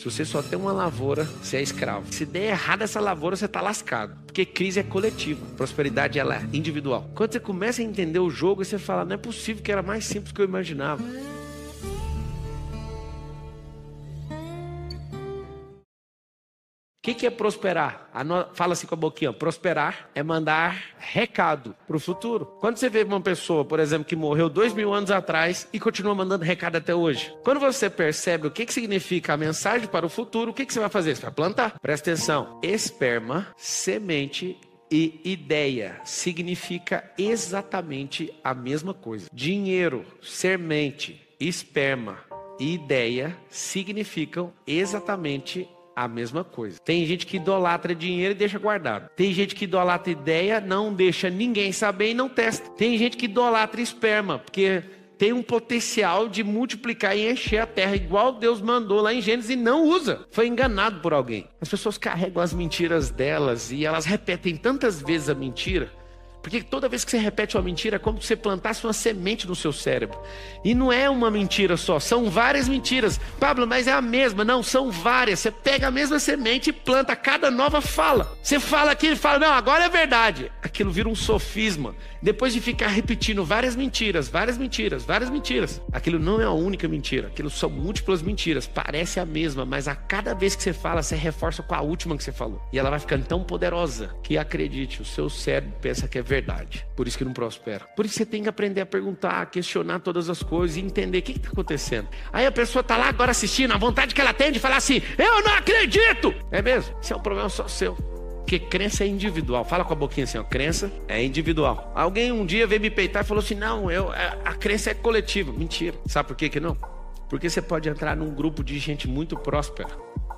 Se você só tem uma lavoura, você é escravo. Se der errado essa lavoura, você está lascado. Porque crise é coletiva, prosperidade ela é individual. Quando você começa a entender o jogo, você fala: não é possível que era mais simples do que eu imaginava. O que, que, é prosperar? Fala assim com a boquinha: prosperar é mandar recado para o futuro. Quando você vê uma pessoa, por exemplo, que morreu dois mil anos atrás e continua mandando recado até hoje, quando você percebe o que, que significa a mensagem para o futuro, o que, que você vai fazer? Você vai plantar. Presta atenção: esperma, semente e ideia significa exatamente a mesma coisa. Dinheiro, semente, esperma e ideia significam exatamente a mesma coisa. Tem gente que idolatra dinheiro e deixa guardado. Tem gente que idolatra ideia, não deixa ninguém saber e não testa. Tem gente que idolatra esperma, porque tem um potencial de multiplicar e encher a terra, igual Deus mandou lá em Gênesis, e não usa. Foi enganado por alguém. As pessoas carregam as mentiras delas e elas repetem tantas vezes a mentira porque toda vez que você repete uma mentira, é como se você plantasse uma semente no seu cérebro. E não é uma mentira só, são várias mentiras. Pablo, mas é a mesma. Não, são várias. Você pega a mesma semente e planta cada nova fala. Você fala aquilo e fala, não, agora é verdade. Aquilo vira um sofisma. Depois de ficar repetindo várias mentiras, várias mentiras, várias mentiras. Aquilo não é a única mentira. Aquilo são múltiplas mentiras. Parece a mesma, mas a cada vez que você fala, você reforça com a última que você falou. E ela vai ficando tão poderosa que acredite, o seu cérebro pensa que é verdade. Por isso que não prospera. Por isso você tem que aprender a perguntar, a questionar todas as coisas e entender o que está acontecendo. Aí a pessoa está lá agora assistindo, a vontade que ela tem de falar assim: Eu não acredito! É mesmo? Isso é um problema só seu. Porque crença é individual. Fala com a boquinha assim, ó. Crença é individual. Alguém um dia veio me peitar e falou assim: não, eu, a, crença é coletiva. Mentira. Sabe por que, que não? Porque você pode entrar num grupo de gente muito próspera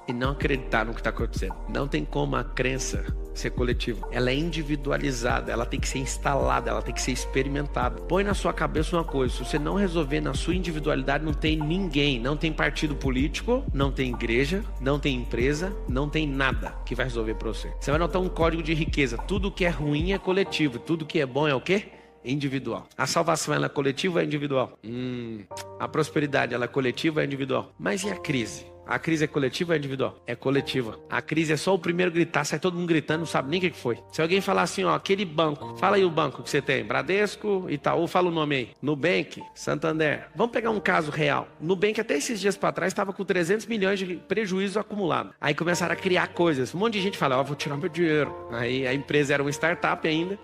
e não acreditar no que está acontecendo. Não tem como a crença ser coletiva. Ela é individualizada, ela tem que ser instalada, ela tem que ser experimentada. Põe na sua cabeça uma coisa: se você não resolver na sua individualidade, não tem ninguém, não tem partido político, não tem igreja, não tem empresa, não tem nada que vai resolver para você. Você vai notar um código de riqueza: tudo que é ruim é coletivo, tudo que é bom é o quê? individual. A salvação ela é coletiva ou é individual? Hum, a prosperidade ela é coletiva ou é individual? Mas e a crise? A crise é coletiva ou é individual? É coletiva. A crise é só o primeiro gritar, sai todo mundo gritando, não sabe nem o que foi. Se alguém falar assim, ó, aquele banco, fala aí o banco que você tem, Bradesco, Itaú, fala o nome aí. Nubank, Santander. Vamos pegar um caso real. Nubank até esses dias para trás estava com 300 milhões de prejuízo acumulado. Aí começaram a criar coisas. Um monte de gente fala, ó, vou tirar meu dinheiro. Aí a empresa era uma startup ainda.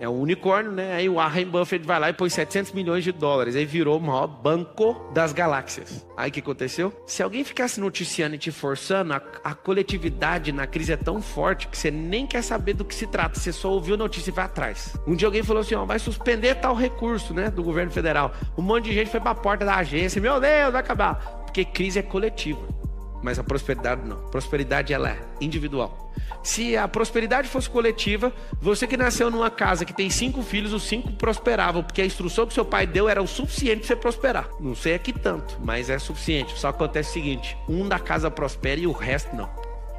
É um unicórnio, né? Aí o Warren Buffett vai lá e põe 700 milhões de dólares. Aí virou o maior banco das galáxias. Aí o que aconteceu? Se alguém ficasse noticiando e te forçando, a, a, coletividade na crise é tão forte que você nem quer saber do que se trata. Você só ouviu a notícia e vai atrás. Um dia alguém falou assim: ó, vai suspender tal recurso, né? Do governo federal. Um monte de gente foi para a porta da agência. Meu Deus, vai acabar. Porque crise é coletiva. Mas a prosperidade não. Prosperidade ela é individual. Se a prosperidade fosse coletiva, você que nasceu numa casa que tem cinco filhos, os cinco prosperavam, porque a instrução que seu pai deu era o suficiente para você prosperar. Não sei aqui tanto, mas é suficiente. Só acontece o seguinte: um da casa prospera e o resto não.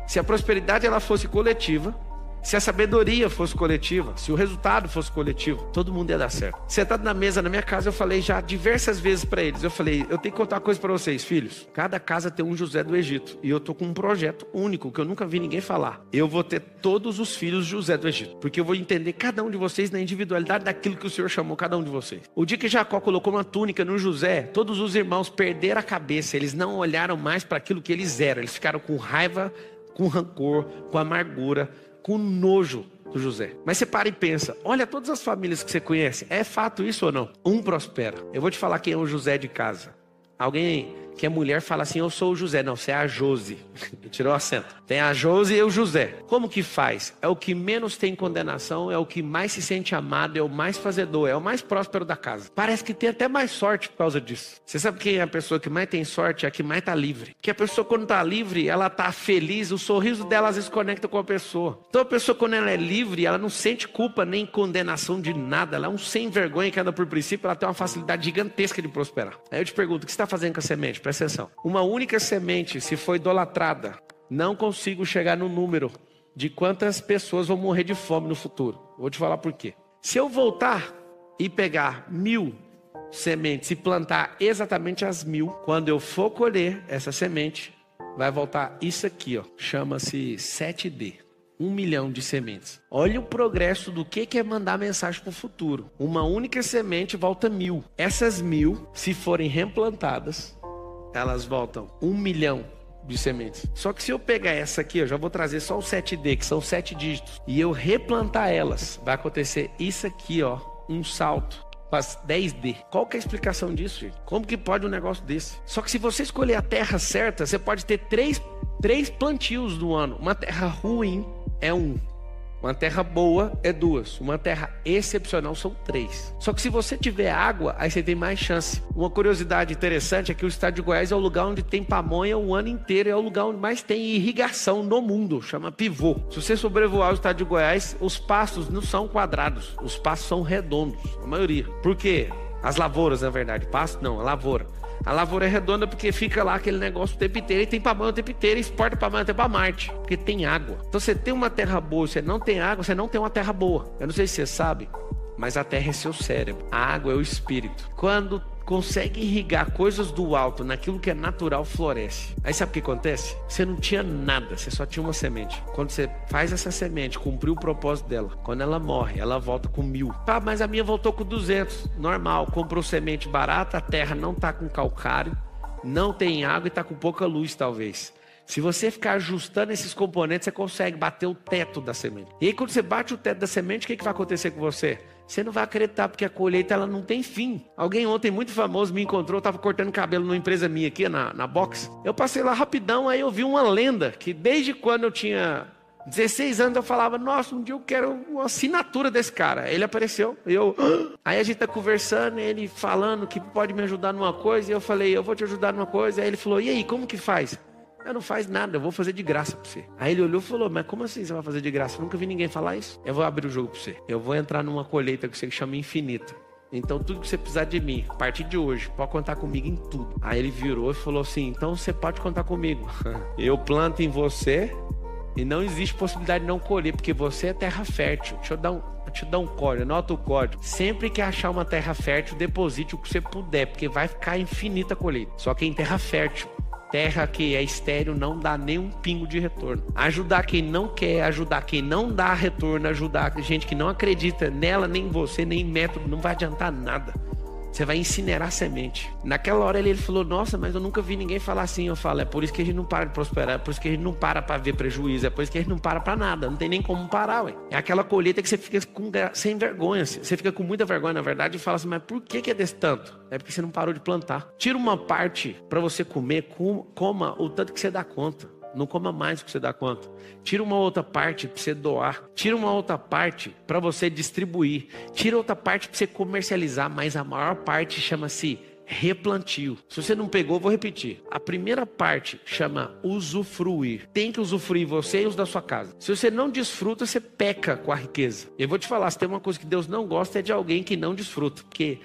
Se a prosperidade ela fosse coletiva, se a sabedoria fosse coletiva, se o resultado fosse coletivo, todo mundo ia dar certo. Sentado na mesa na minha casa, eu falei já diversas vezes para eles. Eu falei, eu tenho que contar uma coisa para vocês, filhos. Cada casa tem um José do Egito. E eu tô com um projeto único que eu nunca vi ninguém falar. Eu vou ter todos os filhos José do Egito. Porque eu vou entender cada um de vocês na individualidade daquilo que o Senhor chamou cada um de vocês. O dia que Jacó colocou uma túnica no José, todos os irmãos perderam a cabeça. Eles não olharam mais para aquilo que eles eram. Eles ficaram com raiva, com rancor, com amargura com nojo do José. Mas você para e pensa: olha todas as famílias que você conhece, é fato isso ou não? Um prospera. Eu vou te falar quem é o José de casa. Alguém que a mulher fala assim: Eu sou o José. Não, você é a Jose. Tirou o acento. Tem a Jose e o José. Como que faz? É o que menos tem condenação, é o que mais se sente amado, é o mais fazedor, é o mais próspero da casa. Parece que tem até mais sorte por causa disso. Você sabe quem é a pessoa que mais tem sorte? É a que mais está livre. Que a pessoa, quando está livre, ela está feliz, o sorriso dela às vezes conecta com a pessoa. Então a pessoa, quando ela é livre, ela não sente culpa nem condenação de nada. Ela é um sem vergonha que anda por princípio, ela tem uma facilidade gigantesca de prosperar. Aí eu te pergunto: o que você está fazendo com a semente? Presta atenção. Uma única semente, se for idolatrada, não consigo chegar no número de quantas pessoas vão morrer de fome no futuro. Vou te falar por quê. Se eu voltar e pegar mil sementes e plantar exatamente as mil, quando eu for colher essa semente, vai voltar isso aqui, ó. Chama-se 7D. Um milhão de sementes. Olha o progresso do que é mandar mensagem para o futuro. Uma única semente volta mil. Essas mil, se forem replantadas, elas voltam um milhão de sementes. Só que se eu pegar essa aqui, eu já vou trazer só o 7D, que são sete dígitos, e eu replantar elas, vai acontecer isso aqui, ó, um salto faz 10D. Qual que é a explicação disso, gente? Como que pode um negócio desse? Só que se você escolher a terra certa, você pode ter três, três plantios no ano. Uma terra ruim é um. Uma terra boa é duas, uma terra excepcional são três. Só que se você tiver água, aí você tem mais chance. Uma curiosidade interessante é que o estado de Goiás é o lugar onde tem pamonha o ano inteiro, é o lugar onde mais tem irrigação no mundo, chama pivô. Se você sobrevoar o estado de Goiás, os pastos não são quadrados, os pastos são redondos, a maioria. Por quê? As lavouras, na verdade, pasto não, a lavoura. A lavoura é redonda porque fica lá aquele negócio o tempo inteiro e tem pamonha o tempo inteiro e exporta pamonha até para Marte, porque tem água. Então você tem uma terra boa, você não tem água, você não tem uma terra boa. Eu não sei se você sabe, mas a terra é seu cérebro. A água é o espírito. Quando consegue irrigar coisas do alto naquilo que é natural, floresce. Aí sabe o que acontece? Você não tinha nada, você só tinha uma semente. Quando você faz essa semente, cumpriu o propósito dela, quando ela morre, ela volta com mil. Ah, mas a minha voltou com 200. Normal, comprou semente barata, a terra não tá com calcário, não tem água e tá com pouca luz, talvez. Se você ficar ajustando esses componentes, você consegue bater o teto da semente. E aí, quando você bate o teto da semente, o que, que vai acontecer com você? Você não vai acreditar, porque a colheita ela não tem fim. Alguém ontem muito famoso me encontrou, estava cortando cabelo numa empresa minha aqui na, na box. Eu passei lá rapidão, aí eu vi uma lenda que desde quando eu tinha 16 anos eu falava, nossa, um dia eu quero uma assinatura desse cara. Ele apareceu, eu. Aí a gente tá conversando, ele falando que pode me ajudar numa coisa, e eu falei, eu vou te ajudar numa coisa. Aí ele falou, e aí, como que faz? Eu não faz nada, eu vou fazer de graça para você. Aí ele olhou e falou: Mas como assim você vai fazer de graça? Eu nunca vi ninguém falar isso. Eu vou abrir o jogo para você. Eu vou entrar numa colheita que você chama infinita. Então, tudo que você precisar de mim, a partir de hoje, pode contar comigo em tudo. Aí ele virou e falou assim: Então você pode contar comigo. Eu planto em você e não existe possibilidade de não colher, porque você é terra fértil. Deixa eu dar um, eu dar um código, anota o código. Sempre que achar uma terra fértil, deposite o que você puder, porque vai ficar infinita a colheita. Só que em terra fértil. Terra que é estéreo não dá nem um pingo de retorno. Ajudar quem não quer, ajudar quem não dá retorno, ajudar gente que não acredita nela, nem em você, nem em método, não vai adiantar nada. Você vai incinerar a semente. Naquela hora ele, ele falou: Nossa, mas eu nunca vi ninguém falar assim. Eu falo: É por isso que a gente não para de prosperar, é por isso que a gente não para para ver prejuízo, é por isso que a gente não para para nada. Não tem nem como parar, ué. É aquela colheita que você fica com, sem vergonha. Você fica com muita vergonha, na verdade, e fala assim: Mas por que, que é desse tanto? É porque você não parou de plantar. Tira uma parte para você comer, coma o tanto que você dá conta. Não coma mais do que você dá conta. Tira uma outra parte para você doar. Tira uma outra parte para você distribuir. Tira outra parte para você comercializar. Mas a maior parte chama-se replantio. Se você não pegou, vou repetir. A primeira parte chama usufruir. Tem que usufruir você e os da sua casa. Se você não desfruta, você peca com a riqueza. Eu vou te falar, se tem uma coisa que Deus não gosta é de alguém que não desfruta, porque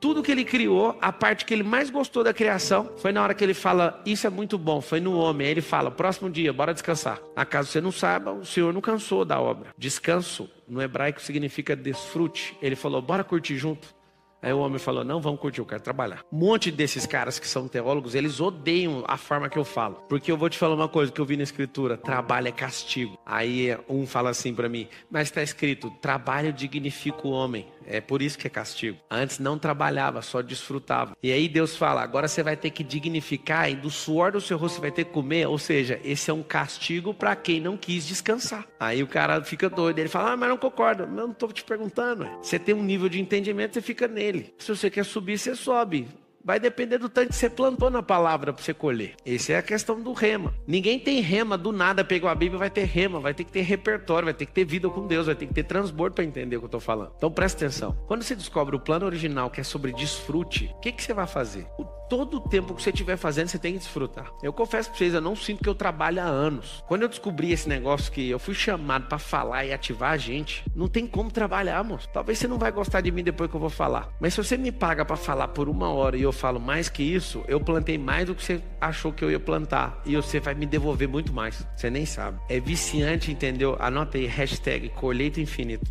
tudo que ele criou, a parte que ele mais gostou da criação, foi na hora que ele fala: Isso é muito bom, foi no homem. Aí ele fala: Próximo dia, bora descansar. Acaso você não saiba, o Senhor não cansou da obra. Descanso, no hebraico, significa desfrute. Ele falou: Bora curtir junto. Aí o homem falou: Não, vamos curtir, eu quero trabalhar. Um monte desses caras que são teólogos, eles odeiam a forma que eu falo. Porque eu vou te falar uma coisa que eu vi na escritura: trabalho é castigo. Aí um fala assim para mim: Mas está escrito: trabalho dignifica o homem. É por isso que é castigo. Antes não trabalhava, só desfrutava. E aí Deus fala: agora você vai ter que dignificar e do suor do seu rosto você vai ter que comer. Ou seja, esse é um castigo para quem não quis descansar. Aí o cara fica doido. Ele fala: ah, mas não concordo. Eu não estou te perguntando. Você tem um nível de entendimento, você fica nele. Se você quer subir, você sobe. Vai depender do tanto que você plantou na palavra para você colher. Essa é a questão do rema. Ninguém tem rema do nada, pegou a Bíblia vai ter rema, vai ter que ter repertório, vai ter que ter vida com Deus, vai ter que ter transbordo para entender o que eu estou falando. Então presta atenção. Quando você descobre o plano original que é sobre desfrute, o que, que você vai fazer? O todo o tempo que você estiver fazendo, você tem que desfrutar. Eu confesso para vocês, eu não sinto que eu trabalho há anos. Quando eu descobri esse negócio que eu fui chamado para falar e ativar a gente, não tem como trabalhar, moço. Talvez você não vai gostar de mim depois que eu vou falar. Mas se você me paga para falar por uma hora e eu falo mais que isso, eu plantei mais do que você achou que eu ia plantar. E você vai me devolver muito mais. Você nem sabe. É viciante, entendeu? Anota aí, hashtag colheita.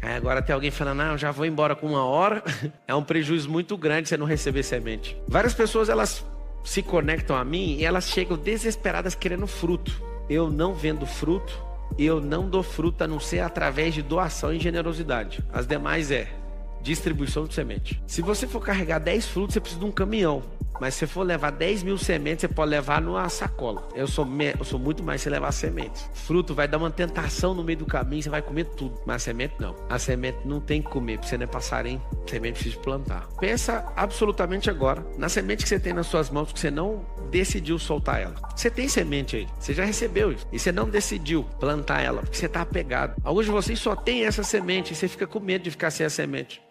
Aí agora tem alguém falando, ah, eu já vou embora com uma hora. é um prejuízo muito grande você não receber semente. Várias pessoas, elas se conectam a mim e elas chegam desesperadas querendo fruto. Eu não vendo fruto, eu não dou fruto a não ser através de doação e generosidade. As demais é distribuição de semente. Se você for carregar 10 frutos, você precisa de um caminhão. Mas se for levar 10 mil sementes, você pode levar numa sacola. Eu sou, me... eu sou muito mais se levar sementes. Fruto vai dar uma tentação no meio do caminho, você vai comer tudo. Mas a semente não. A semente não tem que comer, porque você não é passarinho. A semente precisa plantar. Pensa absolutamente agora na semente que você tem nas suas mãos, que você não decidiu soltar ela. Você tem semente aí, você já recebeu isso. E você não decidiu plantar ela, porque você está apegado. Alguns de vocês só tem essa semente e você fica com medo de ficar sem a semente.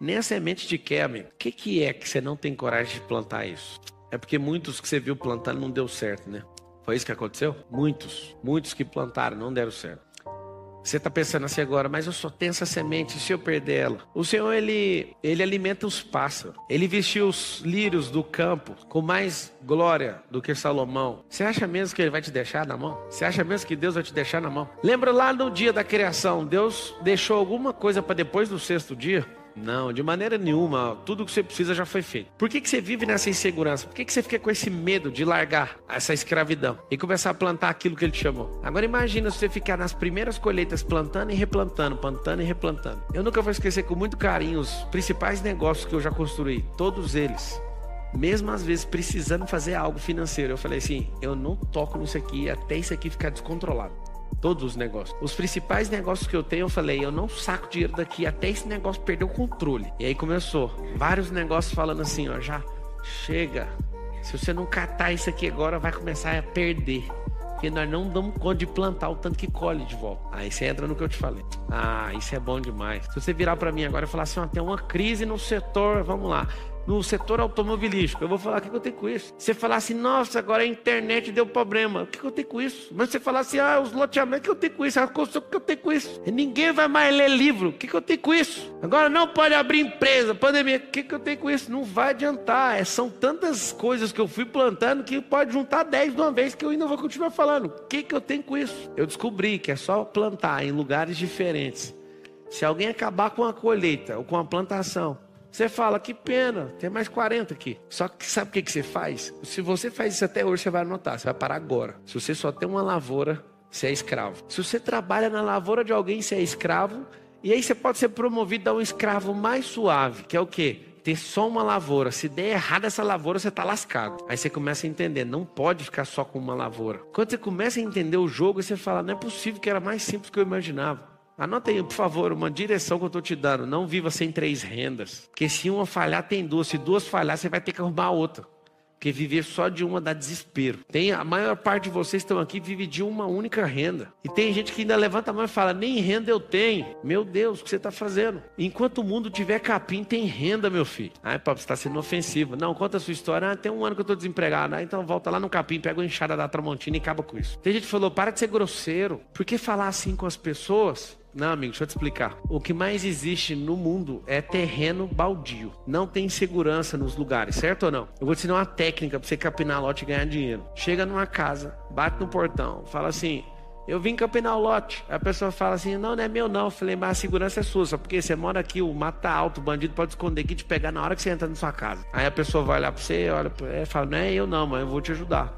Nem a semente de amigo. O que, que é que você não tem coragem de plantar isso? É porque muitos que você viu plantando não deu certo, né? Foi isso que aconteceu? Muitos, muitos que plantaram não deram certo. Você está pensando assim agora, mas eu só tenho essa semente, e se eu perder ela? O Senhor, ele, ele alimenta os pássaros. Ele vestiu os lírios do campo com mais glória do que Salomão. Você acha mesmo que ele vai te deixar na mão? Você acha mesmo que Deus vai te deixar na mão? Lembra lá no dia da criação, Deus deixou alguma coisa para depois do sexto dia? Não, de maneira nenhuma. Tudo que você precisa já foi feito. Por que, que você vive nessa insegurança? Por que, que você fica com esse medo de largar essa escravidão e começar a plantar aquilo que ele te chamou? Agora imagina você ficar nas primeiras colheitas plantando e replantando, plantando e replantando. Eu nunca vou esquecer com muito carinho os principais negócios que eu já construí. Todos eles mesmo às vezes precisando fazer algo financeiro. Eu falei assim: eu não toco nisso aqui até isso aqui ficar descontrolado. Todos os negócios. Os principais negócios que eu tenho, eu falei, eu não saco dinheiro daqui até esse negócio perder o controle. E aí começou. Vários negócios falando assim, ó, já chega. Se você não catar isso aqui agora, vai começar a perder. Porque nós não damos conta de plantar o tanto que colhe de volta. Aí você entra no que eu te falei. Ah, isso é bom demais. Se você virar para mim agora e falar assim, ó, tem uma crise no setor, vamos lá no setor automobilístico. Eu vou falar, o que, eu tenho com isso? Você falar assim, nossa, agora a internet deu problema. O que, eu tenho com isso? Mas você falar assim, ah, os loteamentos, o que eu tenho com isso? A construção, o que eu tenho com isso? Ninguém vai mais ler livro. O que, eu tenho com isso? Agora não pode abrir empresa, pandemia. O que, eu tenho com isso? Não vai adiantar. É, são tantas coisas que eu fui plantando que pode juntar 10 de uma vez que eu ainda vou continuar falando. O que eu tenho com isso? Eu descobri que é só plantar em lugares diferentes. Se alguém acabar com a colheita ou com a plantação, você fala, que pena, tem mais 40 aqui. Só que sabe o que, que você faz? Se você faz isso até hoje, você vai anotar, você vai parar agora. Se você só tem uma lavoura, você é escravo. Se você trabalha na lavoura de alguém, você é escravo. E aí você pode ser promovido a um escravo mais suave, que é o quê? Ter só uma lavoura. Se der errado essa lavoura, você está lascado. Aí você começa a entender, não pode ficar só com uma lavoura. Quando você começa a entender o jogo, você fala, não é possível que era mais simples do que eu imaginava. Anota aí, por favor, uma direção que eu estou te dando. Não viva sem três rendas. Porque se uma falhar, tem duas. Se duas falhar, você vai ter que arrumar outra. Porque viver só de uma dá desespero. Tem a maior parte de vocês estão aqui vive de uma única renda. E tem gente que ainda levanta a mão e fala: nem renda eu tenho. Meu Deus, o que você está fazendo? Enquanto o mundo tiver capim, tem renda, meu filho. Ai, papo, você está sendo ofensivo. Não, conta a sua história. Ah, tem um ano que eu estou desempregado. Ah, então volta lá no capim, pega a enxada da Tramontina e acaba com isso. Tem gente que falou: para de ser grosseiro. Por que falar assim com as pessoas? Não, amigo, deixa eu te explicar. O que mais existe no mundo é terreno baldio. Não tem segurança nos lugares, certo ou não? Eu vou te ensinar uma técnica para você capinar lote e ganhar dinheiro. Chega numa casa, bate no portão, fala assim: eu vim capinar o lote. A pessoa fala assim: não, não é meu não. Eu falei, mas a segurança é sua, só porque você mora aqui, o mato tá alto, o bandido pode esconder aqui e te pegar na hora que você entra na sua casa. Aí a pessoa vai olhar para você, olha, e fala: não é eu não, mas eu vou te ajudar.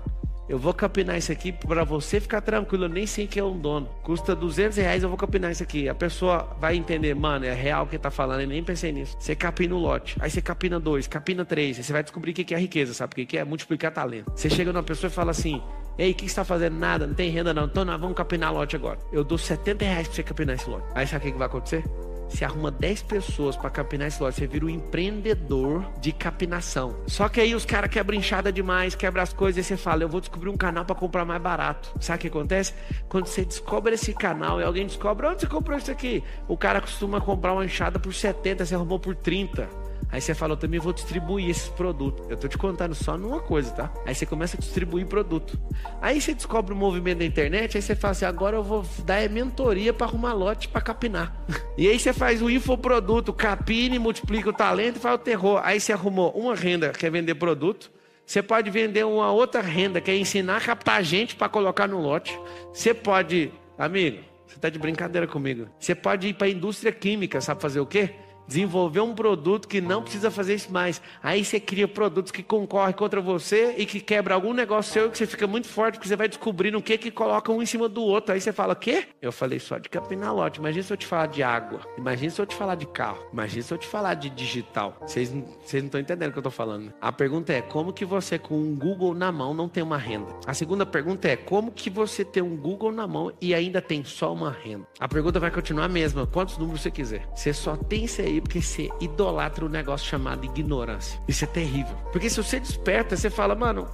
Eu vou capinar isso aqui para você ficar tranquilo. Eu nem sei quem é um dono. Custa 200 reais, eu vou capinar isso aqui. A pessoa vai entender, mano, é real o que tá falando. Eu nem pensei nisso. Você capina o lote. Aí você capina dois, capina três. Aí você vai descobrir o que é riqueza, sabe? O que é multiplicar talento. Você chega numa pessoa e fala assim: Ei, o que você está fazendo? Nada, não tem renda não. Então nós vamos capinar lote agora. Eu dou 70 reais para você capinar esse lote. Aí sabe o que vai acontecer? Você arruma 10 pessoas para capinar esse lote. Você vira um empreendedor de capinação. Só que aí os caras quebram enxada demais, quebram as coisas e você fala: Eu vou descobrir um canal para comprar mais barato. Sabe o que acontece? Quando você descobre esse canal e alguém descobre onde você comprou isso aqui, o cara costuma comprar uma enxada por 70, você arrumou por 30. Aí você fala, eu também vou distribuir esses produtos. Eu tô te contando só numa coisa, tá? Aí você começa a distribuir produto. Aí você descobre o movimento da internet, aí você fala assim, agora eu vou dar mentoria para arrumar lote para capinar. E aí você faz o infoproduto, capine, multiplica o talento e faz o terror. Aí você arrumou uma renda que é vender produto. Você pode vender uma outra renda que é ensinar a captar gente para colocar no lote. Você pode, amigo, você está de brincadeira comigo. Você pode ir para a indústria química, sabe fazer o quê? Desenvolver um produto que não precisa fazer isso mais. Aí você cria produtos que concorrem contra você e que quebra algum negócio seu que você fica muito forte, porque você vai descobrindo o que que coloca um em cima do outro. Aí você fala, quê? Eu falei só de capinar lote. Imagina se eu te falar de água. Imagina se eu te falar de carro. Imagina se eu te falar de digital. Vocês não estão entendendo o que eu estou falando. A pergunta é, como que você com um Google na mão não tem uma renda? A segunda pergunta é, como que você tem um Google na mão e ainda tem só uma renda? A pergunta vai continuar a mesma. Quantos números você quiser. Você só tem isso aí porque você idolatra um negócio chamado ignorância. Isso é terrível. Porque se você desperta, você fala, mano,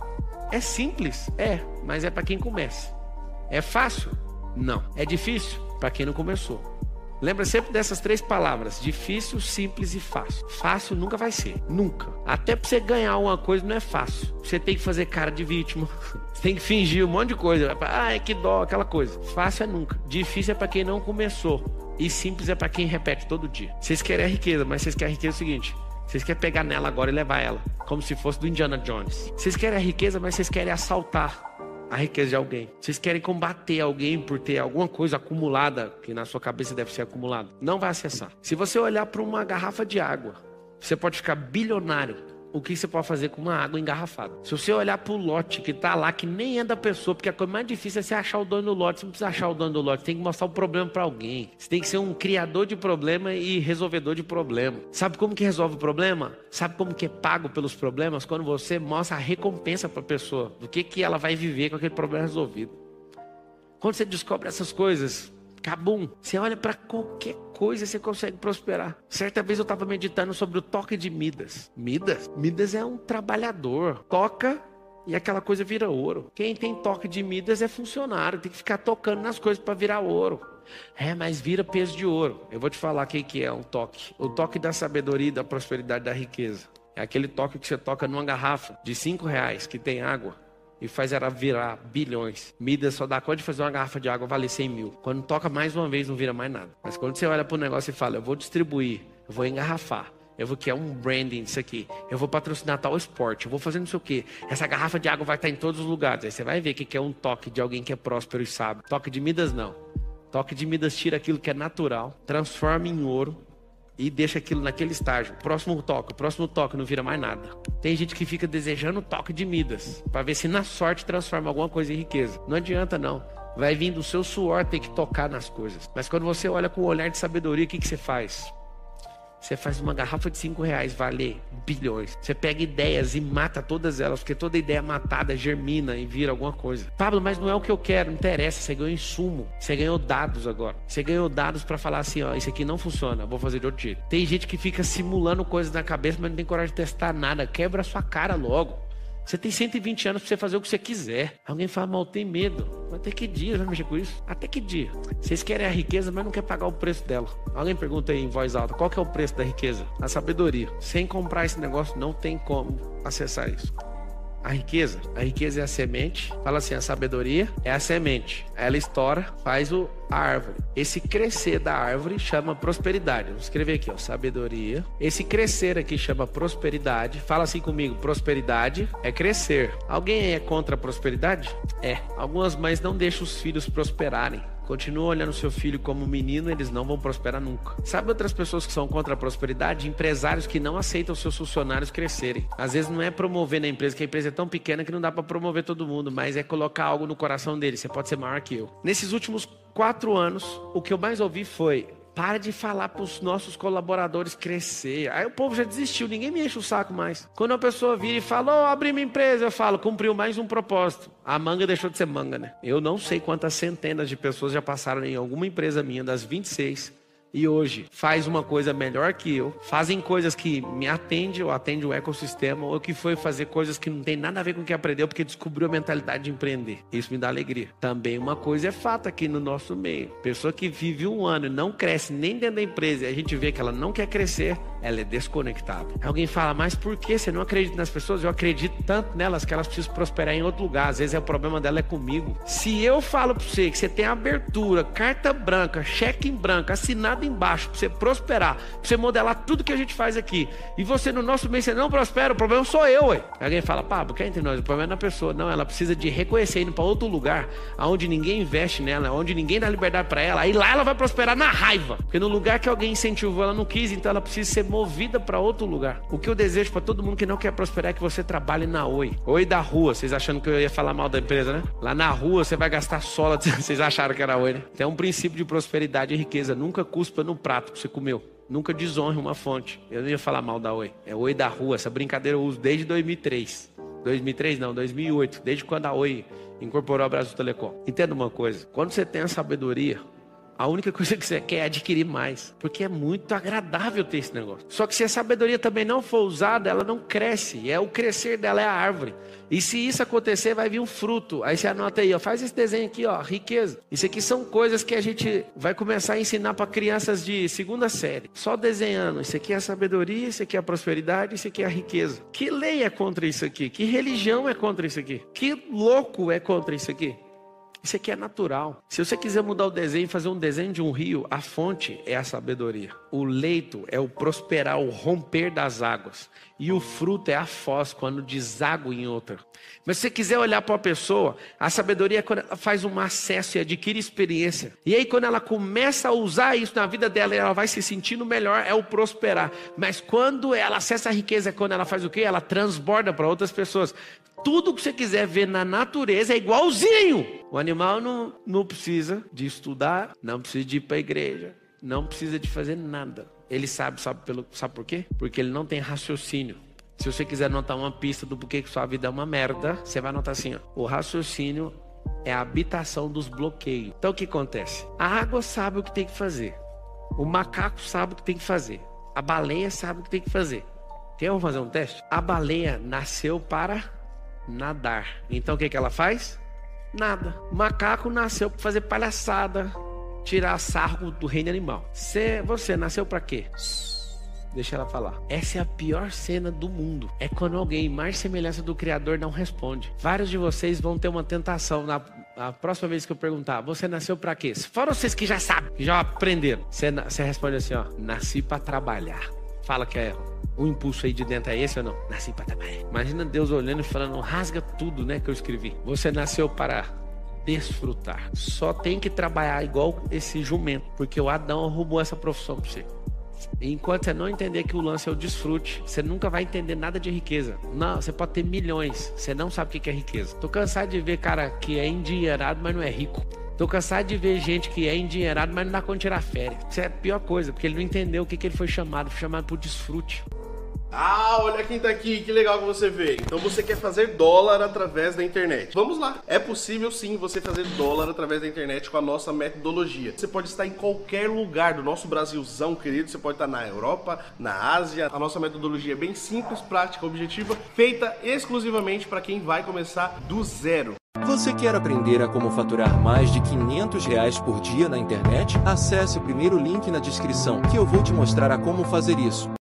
é simples? É, mas é para quem começa. É fácil? Não. É difícil? Para quem não começou. Lembra sempre dessas três palavras: difícil, simples e fácil. Fácil nunca vai ser, nunca. Até para você ganhar uma coisa não é fácil. Você tem que fazer cara de vítima, você tem que fingir um monte de coisa. Ah, é que dó, aquela coisa. Fácil é nunca. Difícil é para quem não começou. E simples é para quem repete todo dia. Vocês querem a riqueza, mas vocês querem a riqueza é o seguinte: vocês querem pegar nela agora e levar ela, como se fosse do Indiana Jones. Vocês querem a riqueza, mas vocês querem assaltar a riqueza de alguém. Vocês querem combater alguém por ter alguma coisa acumulada, que na sua cabeça deve ser acumulada. Não vai acessar. Se você olhar para uma garrafa de água, você pode ficar bilionário o que você pode fazer com uma água engarrafada. Se você olhar para o lote que está lá, que nem é da pessoa, porque a coisa mais difícil é você achar o dono do lote. Você não precisa achar o dono do lote, você tem que mostrar o problema para alguém. Você tem que ser um criador de problema e resolvedor de problema. Sabe como que resolve o problema? Sabe como que é pago pelos problemas? Quando você mostra a recompensa para a pessoa, do que, que ela vai viver com aquele problema resolvido. Quando você descobre essas coisas, Cabum. Você olha para qualquer coisa, você consegue prosperar. Certa vez eu estava meditando sobre o toque de Midas. Midas? Midas é um trabalhador. Toca e aquela coisa vira ouro. Quem tem toque de Midas é funcionário, tem que ficar tocando nas coisas para virar ouro. É, mas vira peso de ouro. Eu vou te falar o que é um toque. O toque da sabedoria, da prosperidade, da riqueza. É aquele toque que você toca numa garrafa de cinco reais que tem água e faz ela virar bilhões. Midas só dá conta de fazer uma garrafa de água valer 100 mil. Quando toca mais uma vez, não vira mais nada. Mas quando você olha para o negócio e fala, eu vou distribuir, eu vou engarrafar, eu vou criar um branding disso aqui. Eu vou patrocinar tal esporte. Eu vou fazer não sei o quê. Essa garrafa de água vai estar em todos os lugares. Aí você vai ver o que é um toque de alguém que é próspero e sabe. Toque de Midas, não. Toque de Midas tira aquilo que é natural, transforma em ouro e deixa aquilo naquele estágio. Próximo toque, próximo toque, não vira mais nada. Tem gente que fica desejando o toque de Midas, para ver se na sorte transforma alguma coisa em riqueza. Não adianta não. Vai vir do seu suor ter que tocar nas coisas. Mas quando você olha com um olhar de sabedoria, o que, que você faz? Você faz uma garrafa de 5 reais valer bilhões. Você pega ideias e mata todas elas, porque toda ideia matada germina e vira alguma coisa. Pablo, mas não é o que eu quero, não interessa. Você ganhou insumo, você ganhou dados agora. Você ganhou dados para falar assim: ó, isso aqui não funciona, vou fazer de outro jeito. Tem gente que fica simulando coisas na cabeça, mas não tem coragem de testar nada. Quebra a sua cara logo. Você tem 120 anos para você fazer o que você quiser. Alguém fala, mal, tem medo. Até que dia vai mexer com isso? Até que dia? Vocês querem a riqueza, mas não quer pagar o preço dela. Alguém pergunta aí em voz alta, qual que é o preço da riqueza? A sabedoria. Sem comprar esse negócio, não tem como acessar isso a riqueza. A riqueza é a semente. Fala assim, a sabedoria é a semente. Ela estoura, faz o, a árvore. Esse crescer da árvore chama prosperidade. Vou escrever aqui, ó, sabedoria. Esse crescer aqui chama prosperidade. Fala assim comigo, prosperidade é crescer. Alguém é contra a prosperidade? É. Algumas mães não deixam os filhos prosperarem. Continua olhando seu filho como menino, eles não vão prosperar nunca. Sabe outras pessoas que são contra a prosperidade? Empresários que não aceitam seus funcionários crescerem. Às vezes não é promover na empresa, que a empresa é tão pequena que não dá para promover todo mundo, mas é colocar algo no coração dele. Você pode ser maior que eu. Nesses últimos quatro anos, o que eu mais ouvi foi: para de falar para os nossos colaboradores crescer. Aí o povo já desistiu, ninguém me enche o saco mais. Quando a pessoa vira e fala, oh, abri minha empresa, eu falo, cumpriu mais um propósito. A manga deixou de ser manga, né? Eu não sei quantas centenas de pessoas já passaram em alguma empresa minha, das 26, e hoje faz uma coisa melhor que eu, fazem coisas que me atendem ou atende o ecossistema, ou que foi fazer coisas que não tem nada a ver com o que aprendeu, porque descobriu a mentalidade de empreender. Isso me dá alegria. Também uma coisa é fato aqui no nosso meio. Pessoa que vive um ano e não cresce nem dentro da empresa, e a gente vê que ela não quer crescer, ela é desconectada. Alguém fala, mas por que você não acredita nas pessoas? Eu acredito tanto nelas que elas precisam prosperar em outro lugar. Às vezes é o problema dela é comigo. Se eu falo para você que você tem abertura, carta branca, cheque em branco, assinado embaixo, para você prosperar, para você modelar tudo que a gente faz aqui, e você no nosso meio você não prospera, o problema sou eu, ué. Alguém fala, Pablo, quer entre nós? O problema é na pessoa. Não, ela precisa de reconhecer indo para outro lugar, onde ninguém investe nela, onde ninguém dá liberdade para ela. Aí lá ela vai prosperar na raiva. Porque no lugar que alguém incentivou, ela não quis, então ela precisa ser movida para outro lugar. O que eu desejo para todo mundo que não quer prosperar é que você trabalhe na Oi. Oi da rua, vocês achando que eu ia falar mal da empresa, né? Lá na rua você vai gastar sola, vocês acharam que era Oi, né? Tem um princípio de prosperidade e riqueza. Nunca cuspa no prato que você comeu. Nunca desonre uma fonte. Eu não ia falar mal da Oi. É Oi da rua. Essa brincadeira eu uso desde 2003. 2003 não, 2008. Desde quando a Oi incorporou a Brasil Telecom. Entenda uma coisa. Quando você tem a sabedoria, a única coisa que você quer é adquirir mais, porque é muito agradável ter esse negócio. Só que se a sabedoria também não for usada, ela não cresce. É o crescer dela é a árvore. E se isso acontecer, vai vir um fruto. Aí você anota aí, ó, faz esse desenho aqui, ó, riqueza. Isso aqui são coisas que a gente vai começar a ensinar para crianças de segunda série. Só desenhando. Isso aqui é a sabedoria, isso aqui é a prosperidade, isso aqui é a riqueza. Que lei é contra isso aqui? Que religião é contra isso aqui? Que louco é contra isso aqui? Isso aqui é natural. Se você quiser mudar o desenho e fazer um desenho de um rio, a fonte é a sabedoria. O leito é o prosperar, o romper das águas. E o fruto é a foz, quando deságua em outra. Mas se você quiser olhar para uma pessoa, a sabedoria é quando ela faz um acesso e adquire experiência. E aí, quando ela começa a usar isso na vida dela, ela vai se sentindo melhor, é o prosperar. Mas quando ela acessa a riqueza, é quando ela faz o quê? Ela transborda para outras pessoas. Tudo que você quiser ver na natureza é igualzinho. O animal não, não precisa de estudar, não precisa de ir para a igreja, não precisa de fazer nada. Ele sabe, sabe, pelo, sabe por quê? Porque ele não tem raciocínio. Se você quiser notar uma pista do porquê que sua vida é uma merda, você vai notar assim: ó, o raciocínio é a habitação dos bloqueios. Então o que acontece? A água sabe o que tem que fazer. O macaco sabe o que tem que fazer. A baleia sabe o que tem que fazer. Quer fazer um teste? A baleia nasceu para nadar. Então o que, que ela faz? Nada. O macaco nasceu para fazer palhaçada, tirar sarro do reino animal. Cê, você nasceu para quê? Deixa ela falar. Essa é a pior cena do mundo. É quando alguém mais semelhança do Criador não responde. Vários de vocês vão ter uma tentação na a próxima vez que eu perguntar, você nasceu para quê? Fora vocês que já sabem, que já aprenderam. Você, você responde assim, ó, nasci para trabalhar. Fala que é o impulso aí de dentro é esse ou não? Nasci para trabalhar. Imagina Deus olhando e falando, rasga tudo, né, que eu escrevi. Você nasceu para desfrutar. Só tem que trabalhar igual esse jumento, porque o Adão roubou essa profissão para você. Enquanto você não entender que o lance é o desfrute, você nunca vai entender nada de riqueza. Não, você pode ter milhões, você não sabe o que é riqueza. Tô cansado de ver cara que é endinheirado, mas não é rico. Tô cansado de ver gente que é endinheirado, mas não dá conta de tirar férias. Isso é a pior coisa, porque ele não entendeu o que, que ele foi chamado. Foi chamado por desfrute. Ah, olha quem tá aqui, que legal que você vê. Então você quer fazer dólar através da internet. Vamos lá. É possível sim você fazer dólar através da internet com a nossa metodologia. Você pode estar em qualquer lugar do nosso Brasilzão, querido. Você pode estar na Europa, na Ásia. A nossa metodologia é bem simples, prática, objetiva, feita exclusivamente para quem vai começar do zero. Você quer aprender a como faturar mais de 500 reais por dia na internet? Acesse o primeiro link na descrição que eu vou te mostrar a como fazer isso.